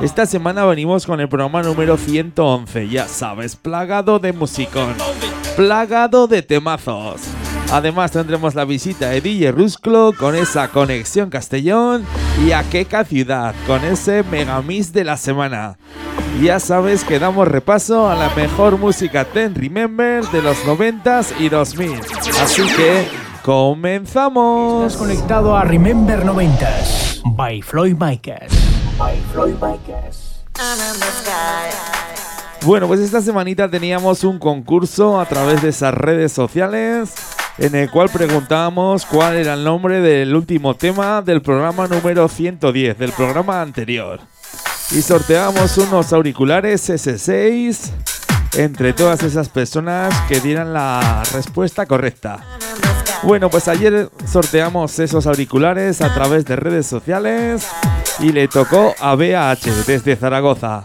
Esta semana venimos con el programa número 111, ya sabes, plagado de musicón, plagado de temazos. Además tendremos la visita de DJ Rusclo con esa conexión Castellón y a Queca Ciudad con ese megamix de la semana. Ya sabes que damos repaso a la mejor música Ten Remember de los 90s y 2000. Así que comenzamos. Estás conectado a Remember 90s by Floyd Micas. By Floyd Micas. Bueno, pues esta semanita teníamos un concurso a través de esas redes sociales en el cual preguntábamos cuál era el nombre del último tema del programa número 110, del programa anterior. Y sorteamos unos auriculares S6 entre todas esas personas que dieran la respuesta correcta. Bueno, pues ayer sorteamos esos auriculares a través de redes sociales y le tocó a BAH desde Zaragoza.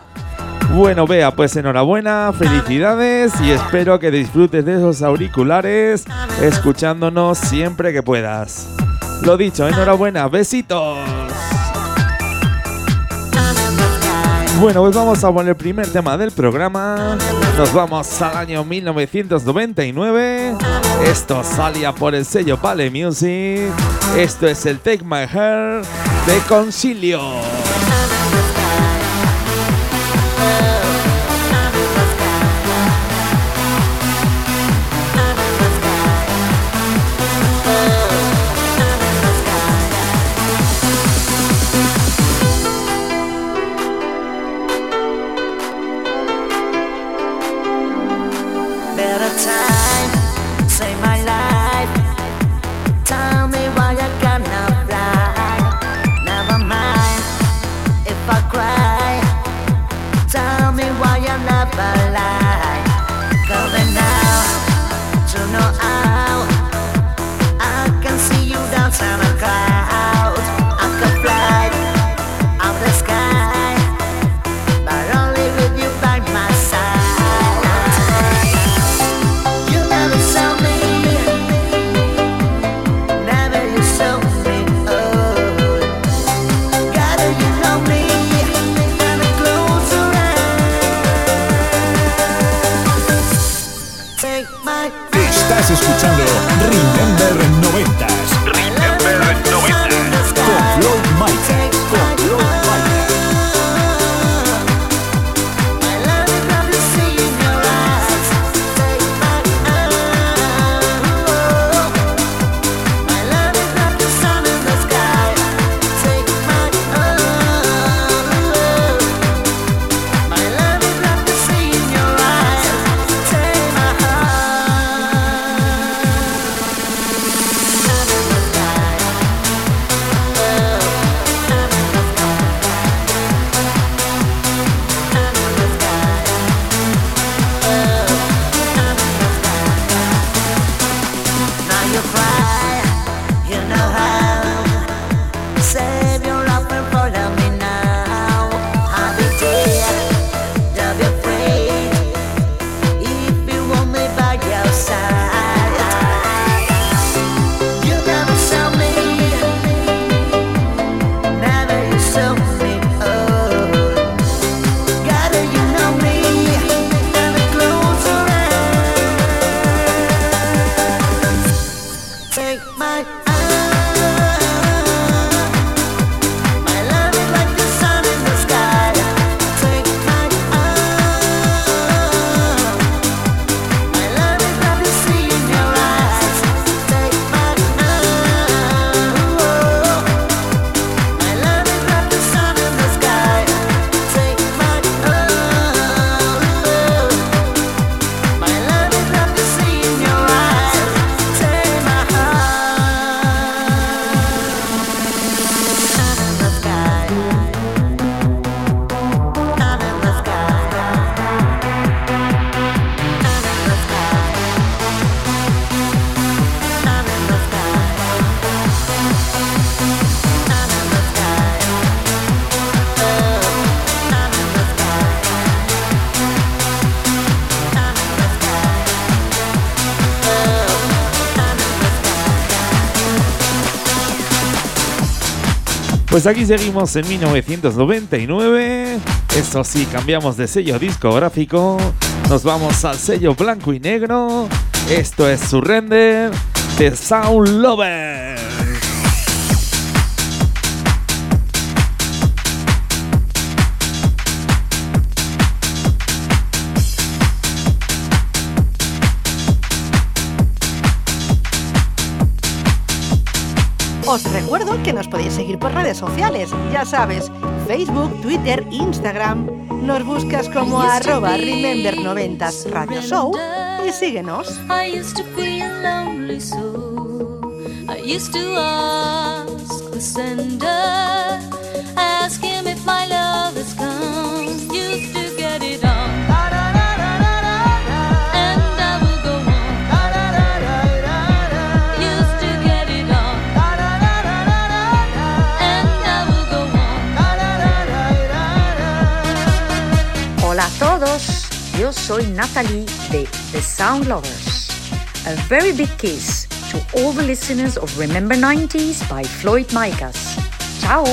Bueno, Bea, pues enhorabuena, felicidades y espero que disfrutes de esos auriculares escuchándonos siempre que puedas. Lo dicho, enhorabuena, besitos. Bueno, pues vamos a poner el primer tema del programa. Nos vamos al año 1999. Esto salía por el sello Pale Music. Esto es el Take My Hair de Concilio. Pues aquí seguimos en 1999. Eso sí, cambiamos de sello discográfico. Nos vamos al sello blanco y negro. Esto es Surrender de Sound Lover. Os recuerdo que nos podéis seguir por redes sociales, ya sabes, Facebook, Twitter, Instagram. Nos buscas como arroba Remember90s Radio Show y síguenos. I used to todos, yo soy Natalie de The Sound Lovers. A very big kiss to all the listeners of Remember 90s by Floyd Micas. Ciao!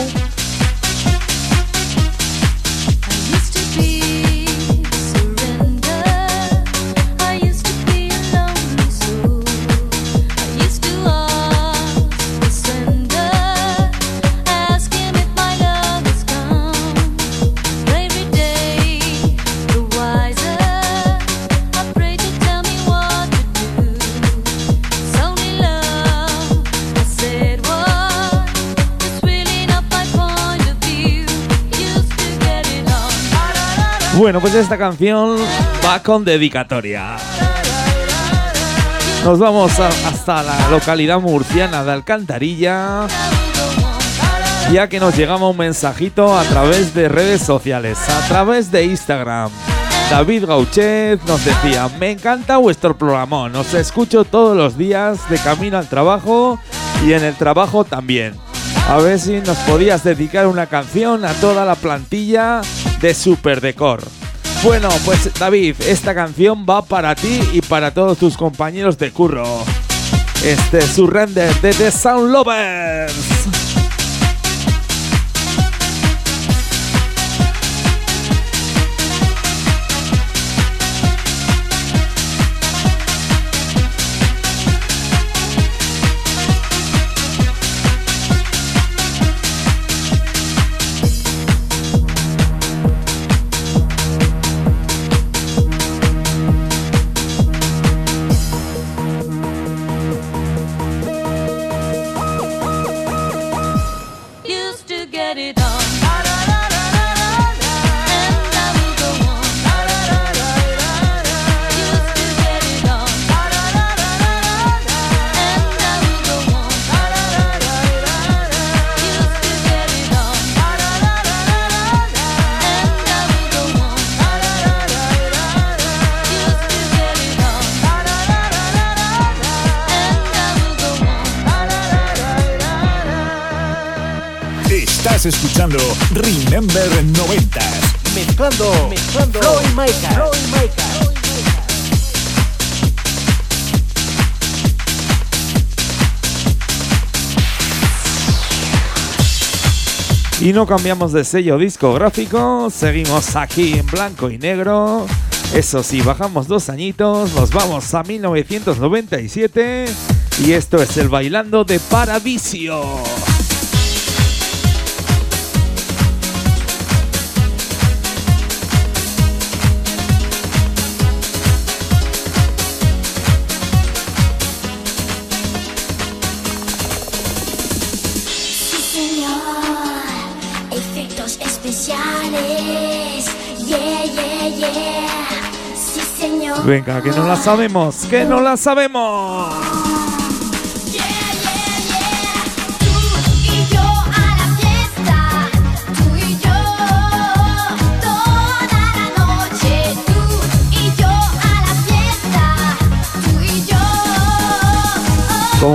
Bueno, pues esta canción va con dedicatoria. Nos vamos hasta la localidad murciana de Alcantarilla, ya que nos llegaba un mensajito a través de redes sociales, a través de Instagram. David Gauchet nos decía, me encanta vuestro programa, os escucho todos los días de camino al trabajo y en el trabajo también. A ver si nos podías dedicar una canción a toda la plantilla de Super Decor. Bueno, pues David, esta canción va para ti y para todos tus compañeros de curro. Este es Surrender de The Sound Lovers. Estás escuchando Remember 90s. Mezclando, mezclando Floyd. Y no cambiamos de sello discográfico, seguimos aquí en blanco y negro. Eso sí, bajamos dos añitos, nos vamos a 1997 y esto es el Bailando de Paradiso. Venga, que no la sabemos, que no la sabemos. Yeah, yeah, yeah. Tú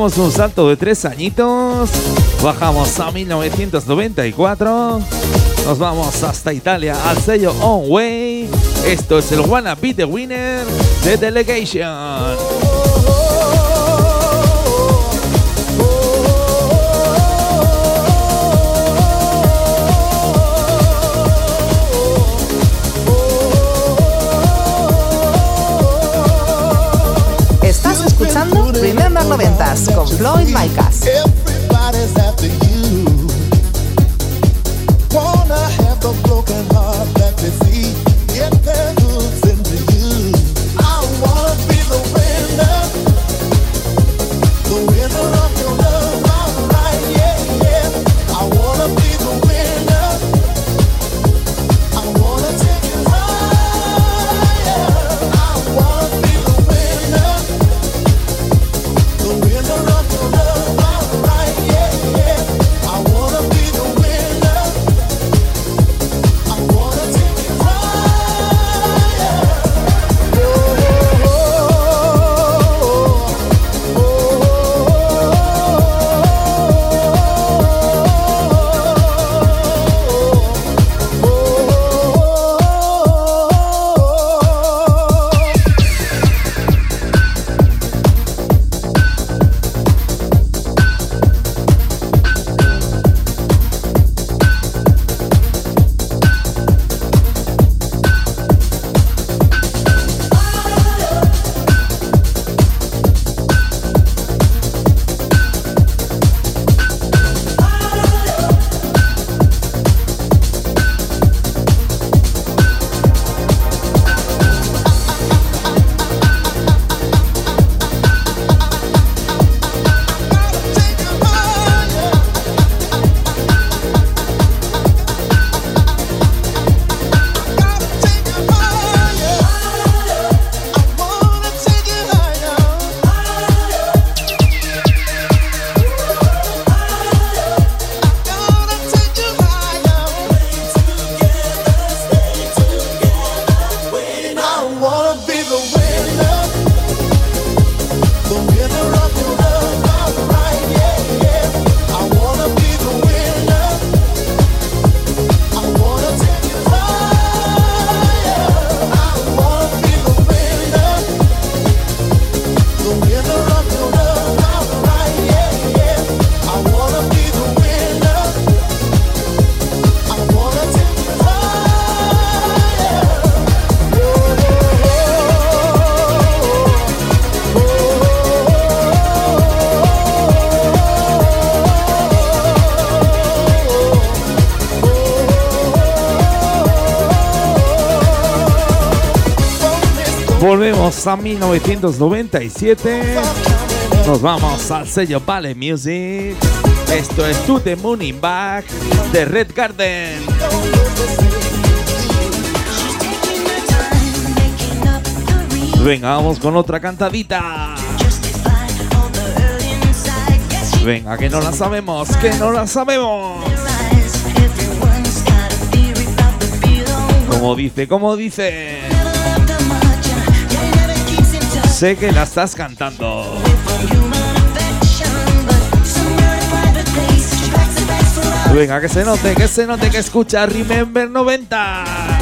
Damos un salto de tres añitos. Bajamos a 1994. Nos vamos hasta Italia al sello On Way. Esto es el Wanna Be the Winner de Delegation. 90s con Floyd Micas. Wanna have broken heart that see. A 1997. Nos vamos al sello Vale Music. Esto es To the Moon in Back de Red Garden. Venga, vamos con otra cantadita. Venga, que no la sabemos, que no la sabemos. Como dice, como dice. Sé que la estás cantando. Venga, que se note, que se note que escucha Remember 90.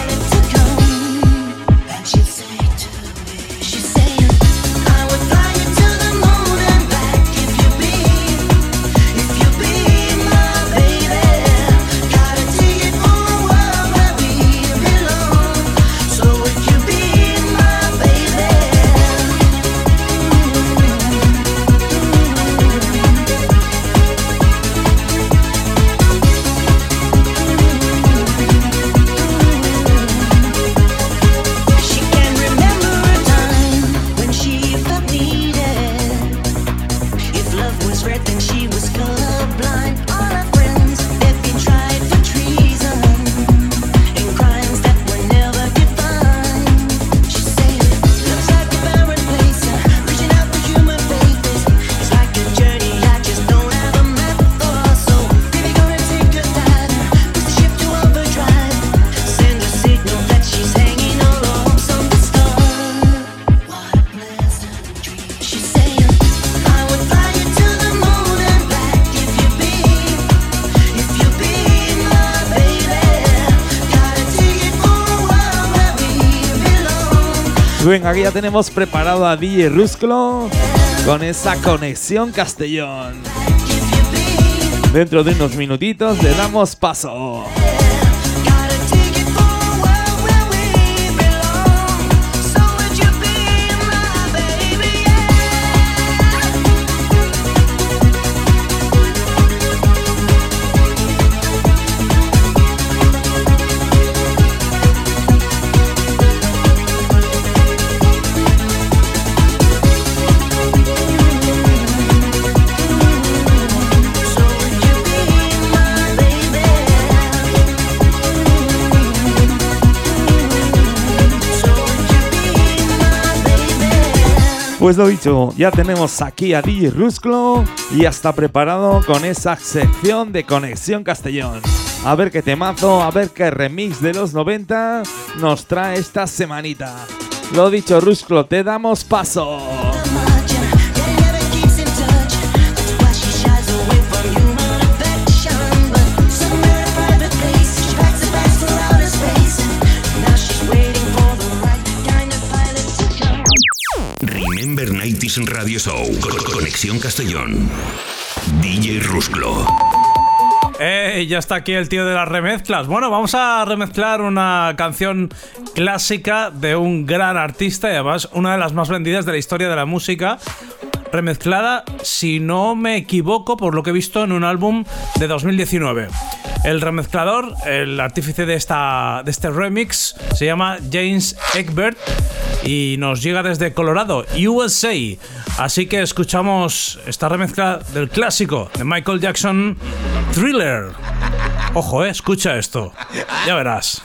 Venga, aquí ya tenemos preparado a DJ Rusclo con esa conexión Castellón. Dentro de unos minutitos le damos paso. Pues lo dicho, ya tenemos aquí a DJ Rusclo y ya está preparado con esa sección de Conexión Castellón. A ver qué temazo, a ver qué remix de los 90 nos trae esta semanita. Lo dicho, Rusclo, te damos paso. Remember 90s Radio Show. Con- Conexión Castellón. DJ Rusclo. Eh, ya está aquí el tío de las remezclas. Bueno, vamos a remezclar una canción clásica de un gran artista y además una de las más vendidas de la historia de la música. Remezclada, si no me equivoco, por lo que he visto en un álbum de 2019. El remezclador, el artífice de, esta, de este remix, se llama James Egbert y nos llega desde Colorado, USA. Así que escuchamos esta remezcla del clásico de Michael Jackson, Thriller. Ojo, eh, escucha esto. Ya verás.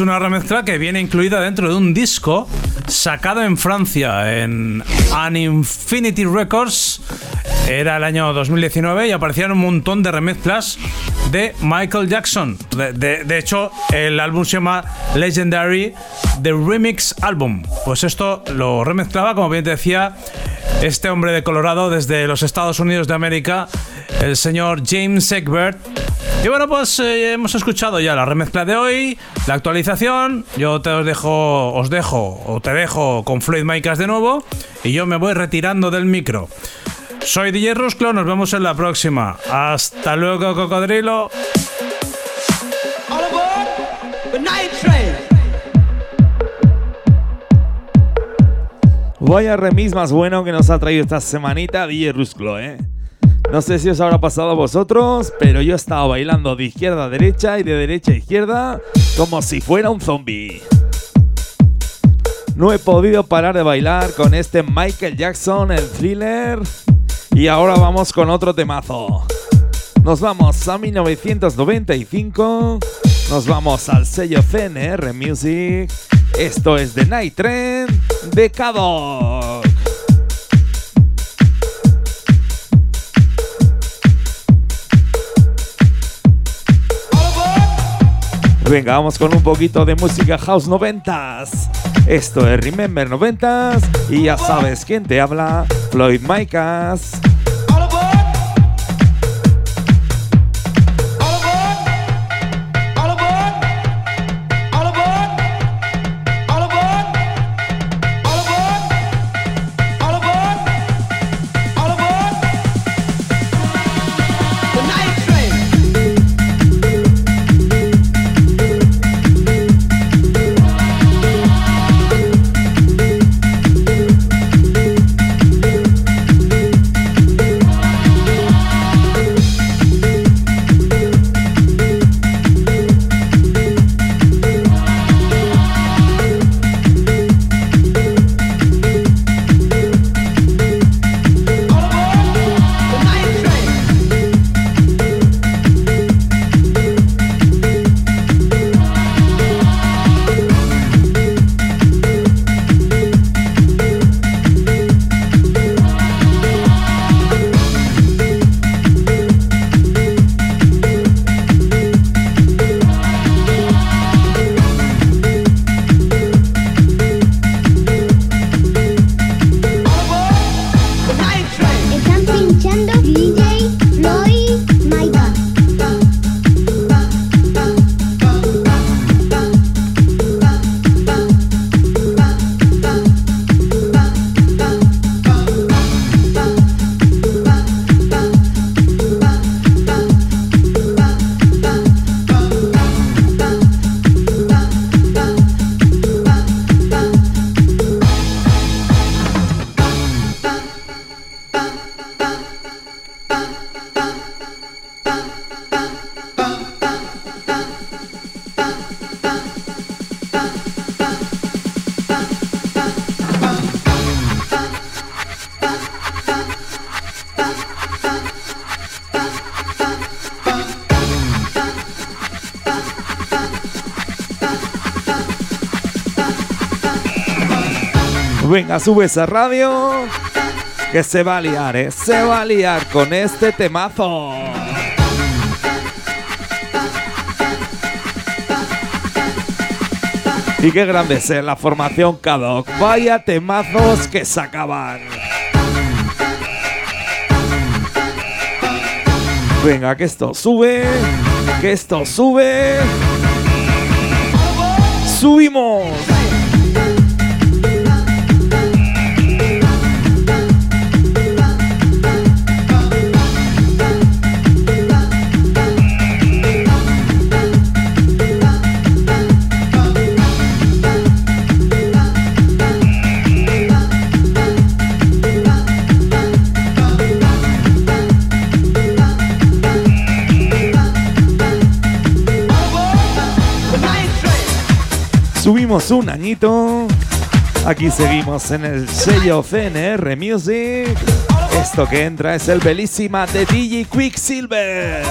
Es una remezcla que viene incluida dentro de un disco sacado en Francia en An Infinity Records. Era el año 2019 y aparecían un montón de remezclas de Michael Jackson. De, hecho, el álbum se llama Legendary The Remix Album. Pues esto lo remezclaba, como bien te decía, este hombre de Colorado desde los Estados Unidos de América, el señor James Egbert. Y bueno, pues eh, hemos escuchado ya la remezcla de hoy, la actualización. Yo te os dejo, os dejo o te dejo con Floyd Micas de nuevo y yo me voy retirando del micro. Soy DJ Rusclo, nos vemos en la próxima. Hasta luego, cocodrilo. Vaya remix más bueno que nos ha traído esta semanita DJ Rusclo, ¿eh? No sé si os habrá pasado a vosotros, pero yo he estado bailando de izquierda a derecha y de derecha a izquierda como si fuera un zombie. No he podido parar de bailar con este Michael Jackson, el thriller. Y ahora vamos con otro temazo. Nos vamos a 1995. Nos vamos al sello CNR Music. Esto es The Night Train de Kadok. Venga, vamos con un poquito de música house noventas. Esto es Remember noventas y ya sabes quién te habla, Floyd Micas. Sube esa radio. Que se va a liar, ¿eh? Se va a liar con este temazo. Y qué grande es ¿eh? la formación Kadok. Vaya temazos que sacaban. Venga, que esto sube. Que esto sube. Subimos. Un añito. Aquí seguimos en el sello CNR Music. Esto que entra es el belísima de DJ Quicksilver.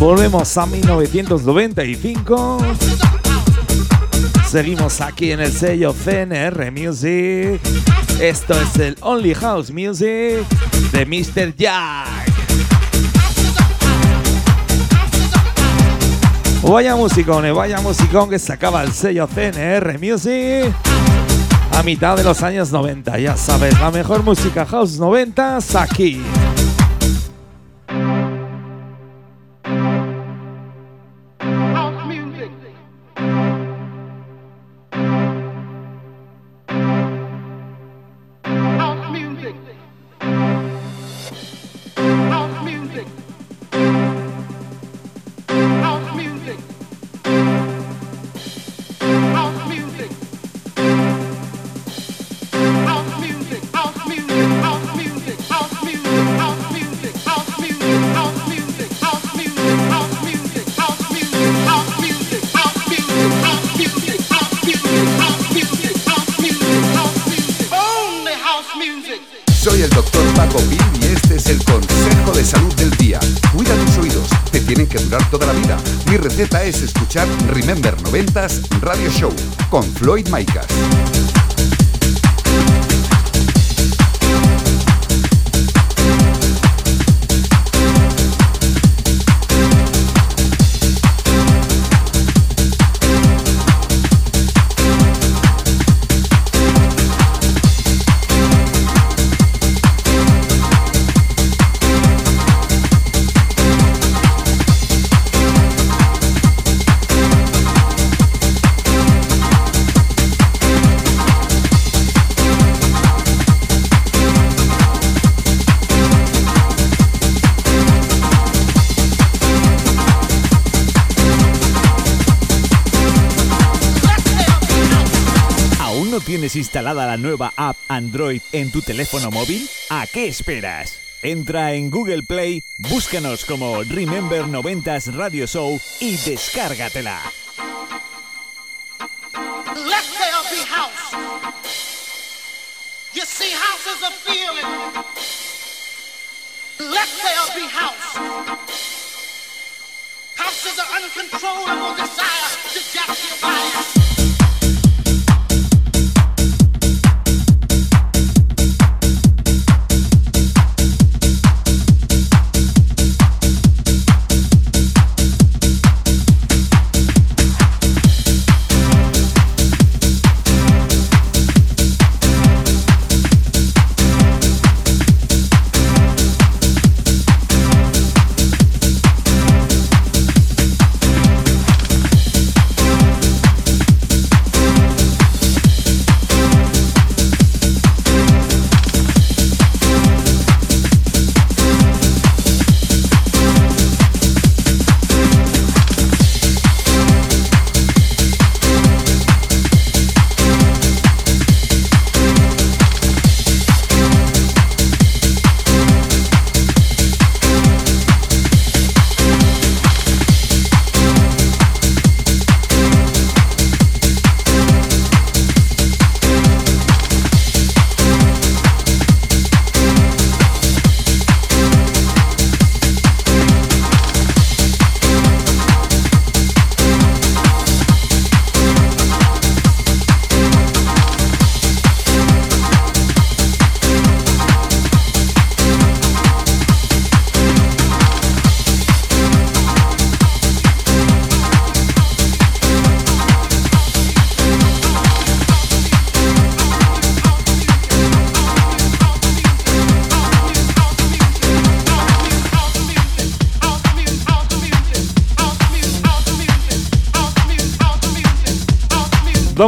Volvemos a 1995. Seguimos aquí en el sello CNR Music. Esto es el Only House Music de Mr. Jack. Vaya musicón, eh, vaya musicón que sacaba el sello CNR Music a mitad de los años 90. Ya sabes, la mejor música house 90 aquí. Radio Show con Floyd Maicas. Instalada la nueva app Android en tu teléfono móvil? ¿A qué esperas? Entra en Google Play, búscanos como Remember 90s Radio Show y descárgatela. Let there be house. You see, house is a feeling. Let there be house. House is an uncontrollable desire to jack your body.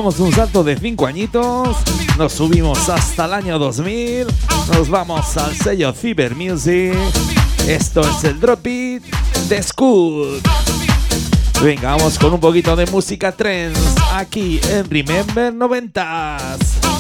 Un salto de 5 añitos, nos subimos hasta el año 2000, nos vamos al sello Cyber Music. Esto es el Drop It de Scoot. Venga, vamos con un poquito de música trends aquí en Remember 90s.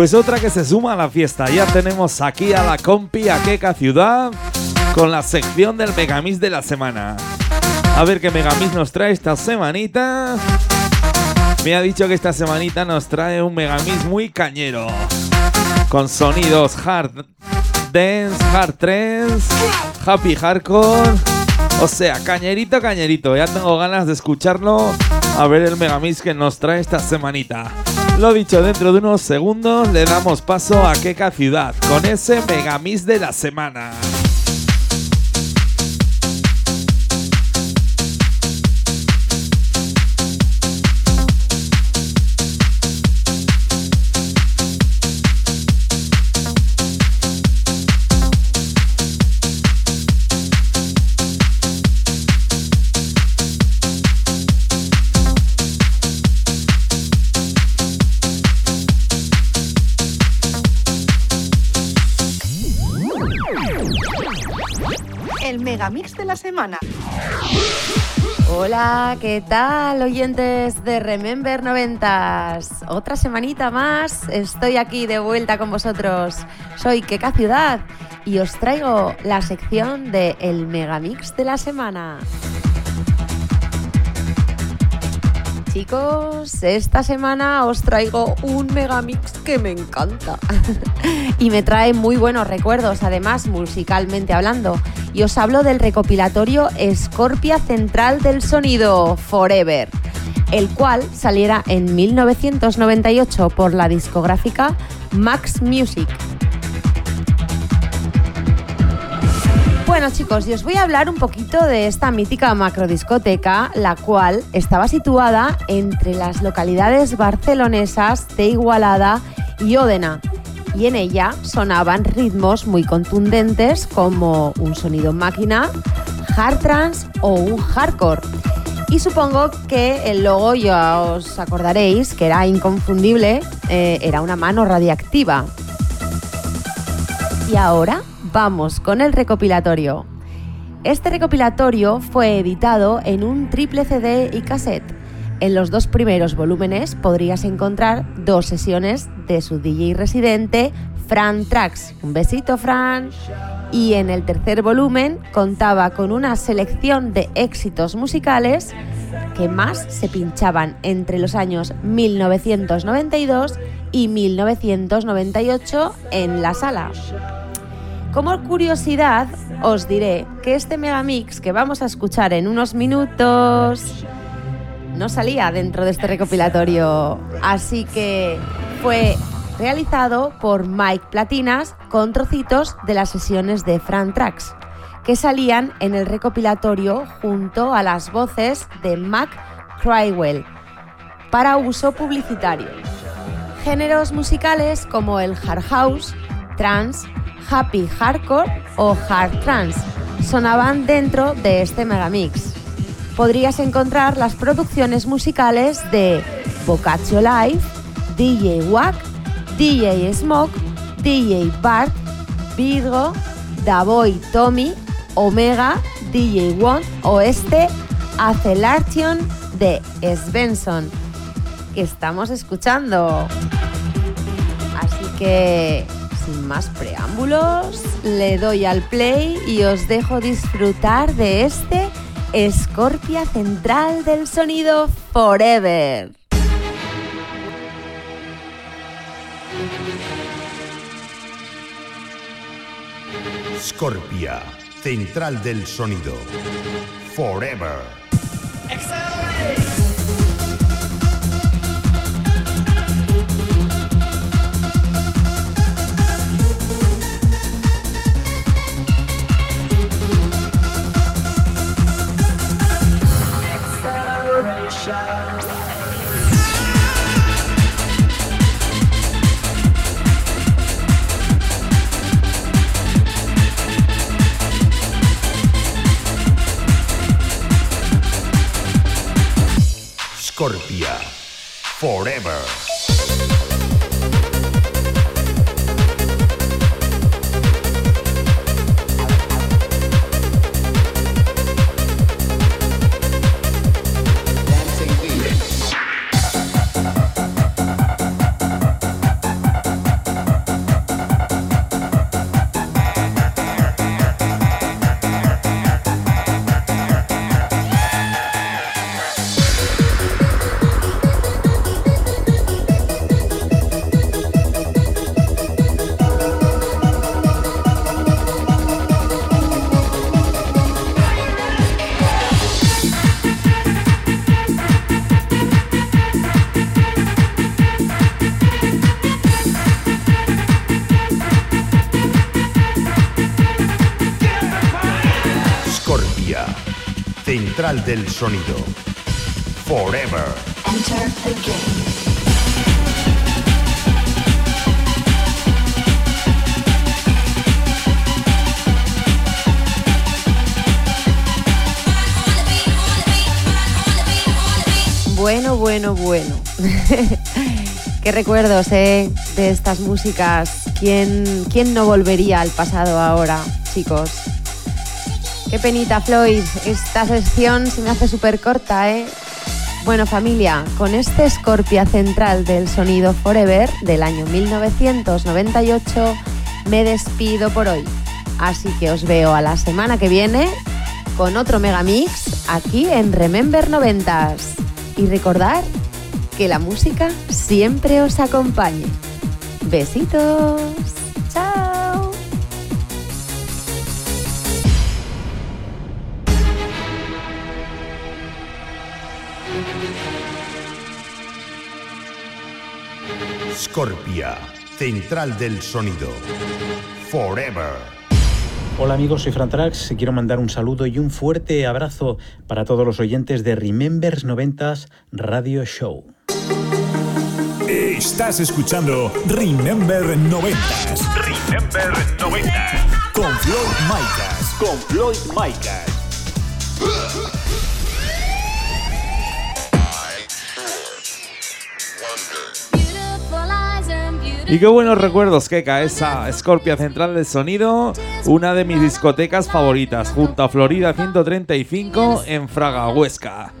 Pues otra que se suma a la fiesta. Ya tenemos aquí a la compi Aqueca Ciudad con la sección del Megamix de la semana. A ver qué Megamix nos trae esta semanita. Me ha dicho que esta semanita nos trae un Megamix muy cañero. Con sonidos hard dance, hard trance, happy hardcore. O sea, cañerito, cañerito. Ya tengo ganas de escucharlo. A ver el Megamix que nos trae esta semanita. Lo dicho, dentro de unos segundos le damos paso a Keka Ciudad con ese Megamix de la semana. Semana. Hola, ¿qué tal oyentes de Remember 90s? Otra semanita más, estoy aquí de vuelta con vosotros. Soy Keka Ciudad y os traigo la sección de El Megamix de la semana. Chicos, esta semana os traigo un megamix que me encanta y me trae muy buenos recuerdos, además musicalmente hablando. Y os hablo del recopilatorio Scorpia Central del Sonido Forever, el cual saliera en 1998 por la discográfica Max Music. Bueno chicos, y os voy a hablar un poquito de esta mítica macrodiscoteca, la cual estaba situada entre las localidades barcelonesas de Igualada y Ódena. Y en ella sonaban ritmos muy contundentes como un sonido máquina, hard trance o un hardcore. Y supongo que el logo ya os acordaréis que era inconfundible, eh, era una mano radiactiva. Y ahora vamos con el recopilatorio. Este recopilatorio fue editado en un triple CD y cassette. En los dos primeros volúmenes podrías encontrar dos sesiones de su DJ residente, Fran Trax. Un besito, Fran. Y en el tercer volumen contaba con una selección de éxitos musicales que más se pinchaban entre los años 1992 y 1998 en la sala. Como curiosidad, os diré que este megamix que vamos a escuchar en unos minutos no salía dentro de este recopilatorio, así que fue realizado por Mike Platinas con trocitos de las sesiones de Fran Trax, que salían en el recopilatorio junto a las voces de Mac Crywell para uso publicitario. Géneros musicales como el hard house, trance, happy hardcore o hard trance sonaban dentro de este megamix. Podrías encontrar las producciones musicales de Boccaccio Live, DJ Wack, DJ Smoke, DJ Bart, Virgo, Davoy Tommy, Omega, DJ One o este de Svensson estamos escuchando. Así que sin más preámbulos, le doy al play y os dejo disfrutar de este Scorpia Central del Sonido Forever. Scorpia, central del sonido. Forever. Scorpia. Forever. Del sonido. Forever. Enter the game. Bueno, bueno, bueno. Qué recuerdos, ¿eh? De estas músicas. ¿Quién, ¿Quién no volvería al pasado ahora, chicos? Qué penita, Floyd. Esta sección se me hace súper corta, ¿eh? Bueno, familia, con este Scorpia central del sonido Forever del año 1998, me despido por hoy. Así que os veo a la semana que viene con otro megamix aquí en Remember 90s. Y recordad que la música siempre os acompañe. Besitos. Scorpia, central del sonido. Forever. Hola amigos, soy Fran Trax y quiero mandar un saludo y un fuerte abrazo para todos los oyentes de Remembers 90s Radio Show. Estás escuchando Remember 90s. Remember 90s. Con Floyd Micas. Con Floyd Micas. Y qué buenos recuerdos, Keka, esa Scorpia Central del Sonido, una de mis discotecas favoritas, junto a Florida 135 en Fraga, Huesca.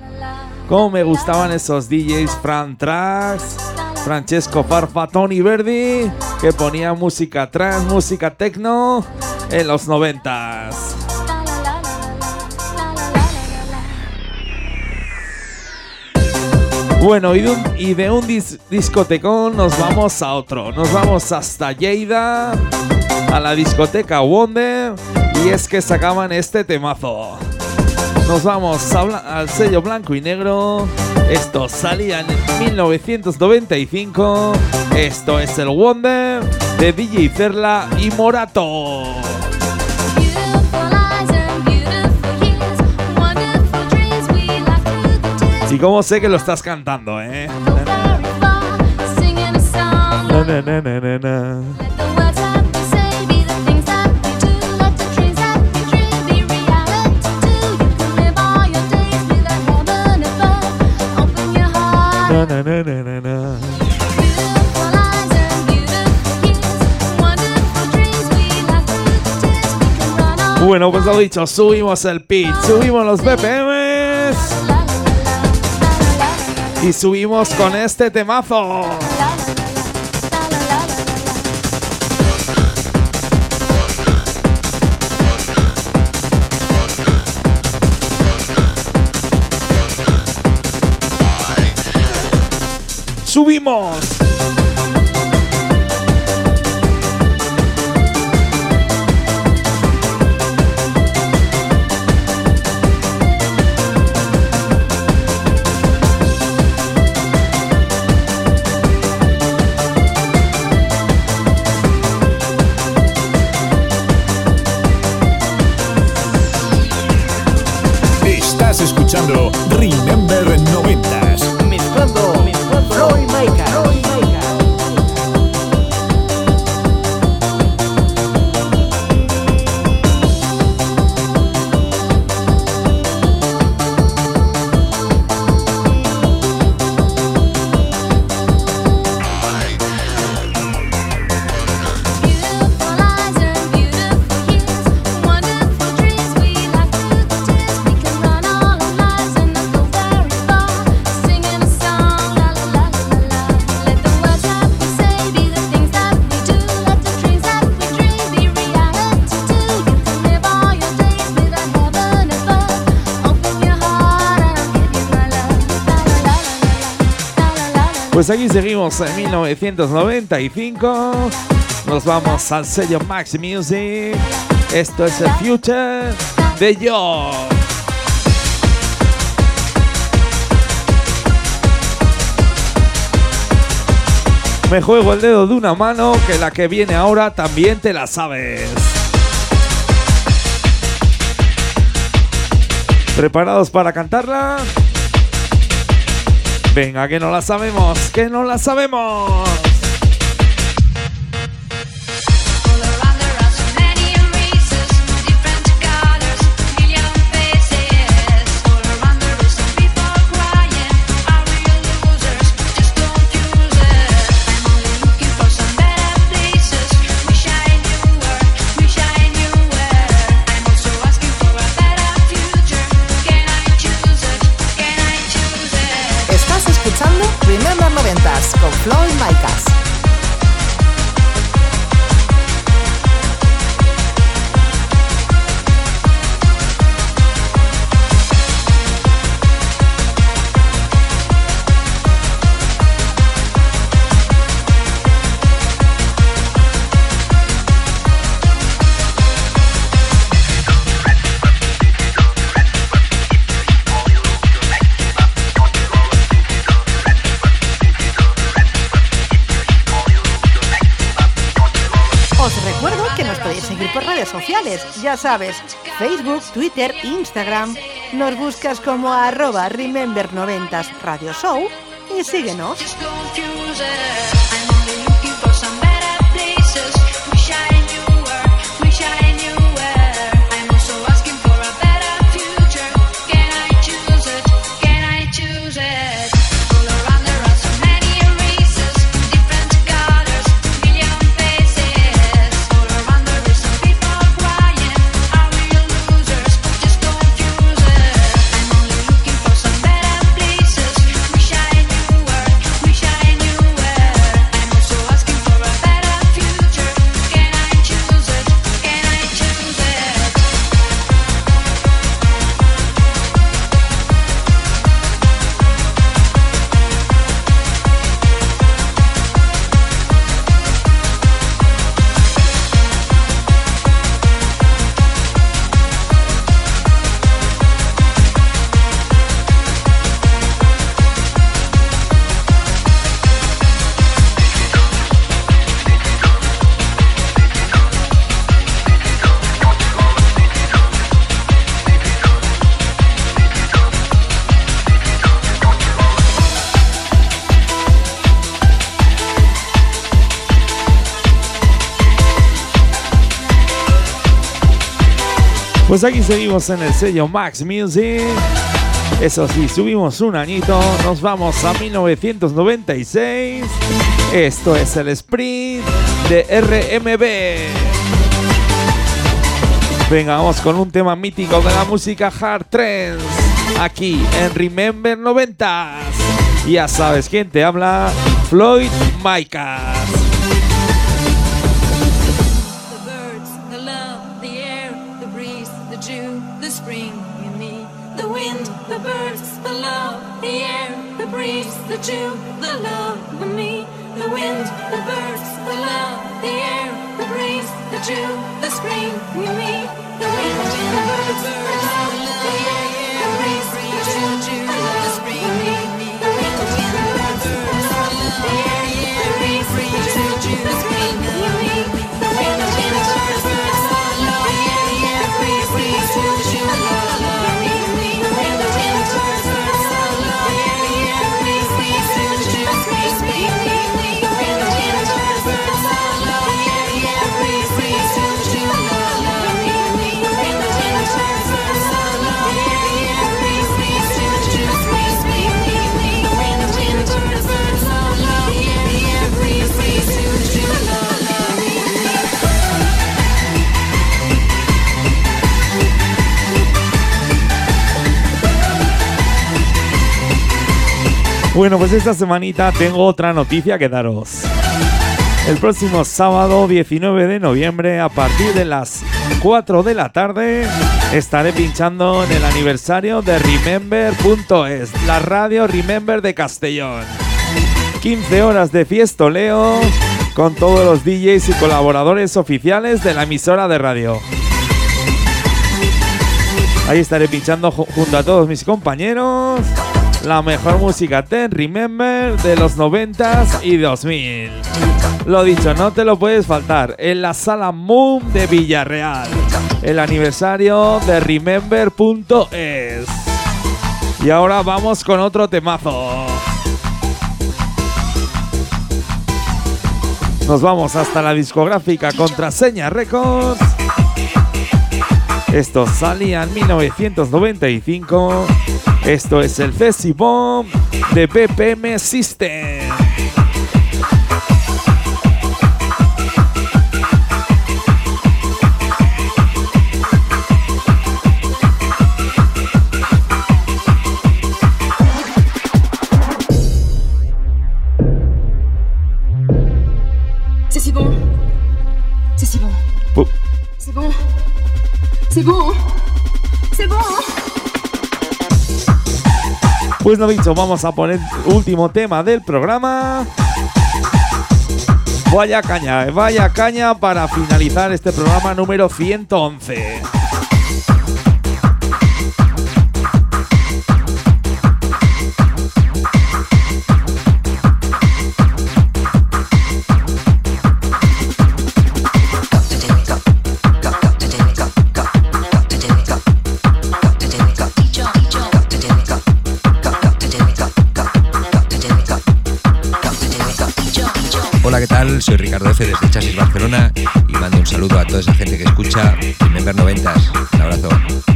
Cómo me gustaban esos DJs Fran Trax, Francesco Farfa, Tony Verdi, que ponían música trance, música techno en los noventas. Bueno, y de un, discotecón nos vamos a otro. Nos vamos hasta Lleida, a la discoteca Wonder, y es que sacaban este temazo. Nos vamos al sello blanco y negro. Esto salía en 1995. Esto es el Wonder de DJ Cerla y Morato. Y como sé que lo estás cantando, ¿eh? Bueno, pues lo dicho, subimos el pitch, subimos los BPMs y subimos con este temazo. Subimos. Escuchando aquí seguimos en 1995. Nos vamos al sello Max Music. Esto es el Future de Yo. Me juego el dedo de una mano que la que viene ahora también te la sabes. ¿Preparados para cantarla? Venga, que no la sabemos, que no la sabemos. Floyd Micas. Sabes, Facebook, Twitter, Instagram. Nos buscas como arroba Remember90s Radio Show y síguenos. Pues aquí seguimos en el sello Max Music. Eso sí, subimos un añito, nos vamos a 1996. Esto es el sprint de RMB. Venga, vamos con un tema mítico de la música hard trance. Aquí en Remember 90. Ya sabes quién te habla, Floyd Micas. Breeze, the dew, the love in me. The wind, the birds, the love, the air, the breeze, the dew, the spring in me. The wind, the birds, the love, Bueno, pues esta semanita tengo otra noticia que daros. El próximo sábado 19 de noviembre, a partir de las 4 de la tarde, estaré pinchando en el aniversario de Remember.es, la radio Remember de Castellón. 15 horas de fiestoleo con todos los DJs y colaboradores oficiales de la emisora de radio. Ahí estaré pinchando ju- junto a todos mis compañeros la mejor música Ten Remember de los 90s y 2000. Lo dicho, no te lo puedes faltar en la sala Moon de Villarreal. El aniversario de Remember.es. Y ahora vamos con otro temazo. Nos vamos hasta la discográfica Contraseña Records. Esto salía en 1995. Esto es el Festival de BPM System. Pues lo dicho, vamos a poner último tema del programa. Vaya caña, vaya caña para finalizar este programa número 111. Soy Ricardo F. desde Chasis Barcelona y mando un saludo a toda esa gente que escucha Remember 90. Un abrazo.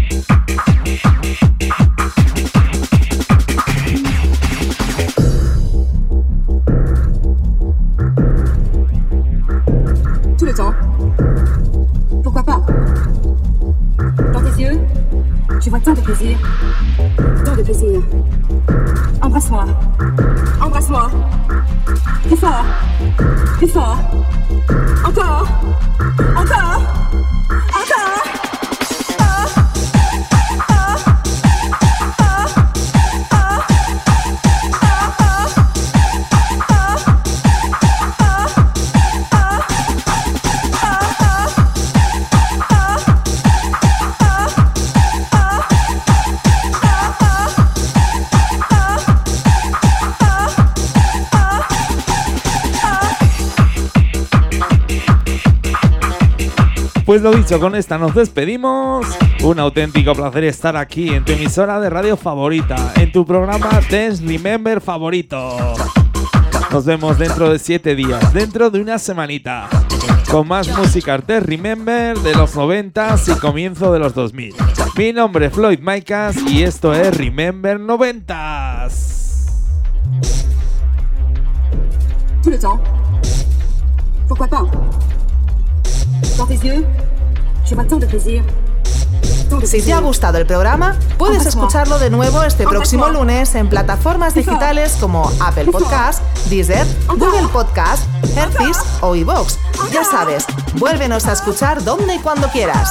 Pues lo dicho, con esta nos despedimos. Un auténtico placer estar aquí en tu emisora de radio favorita, en tu programa Dance Remember favorito. Nos vemos dentro de siete días, dentro de una semanita, con más música de Remember de los 90 y comienzo de los 2000. Mi nombre es Floyd Micas y esto es Remember 90 Tout le temps. Pourquoi pas Dans tes yeux, je vois tant de plaisir. Tant de Si te ha gustado el programa, puedes escucharlo de nuevo este próximo lunes en plataformas digitales como Apple Podcast, Deezer, Google Podcast, Hertis o iVoox. Ya sabes, vuélvenos a escuchar donde y cuando quieras.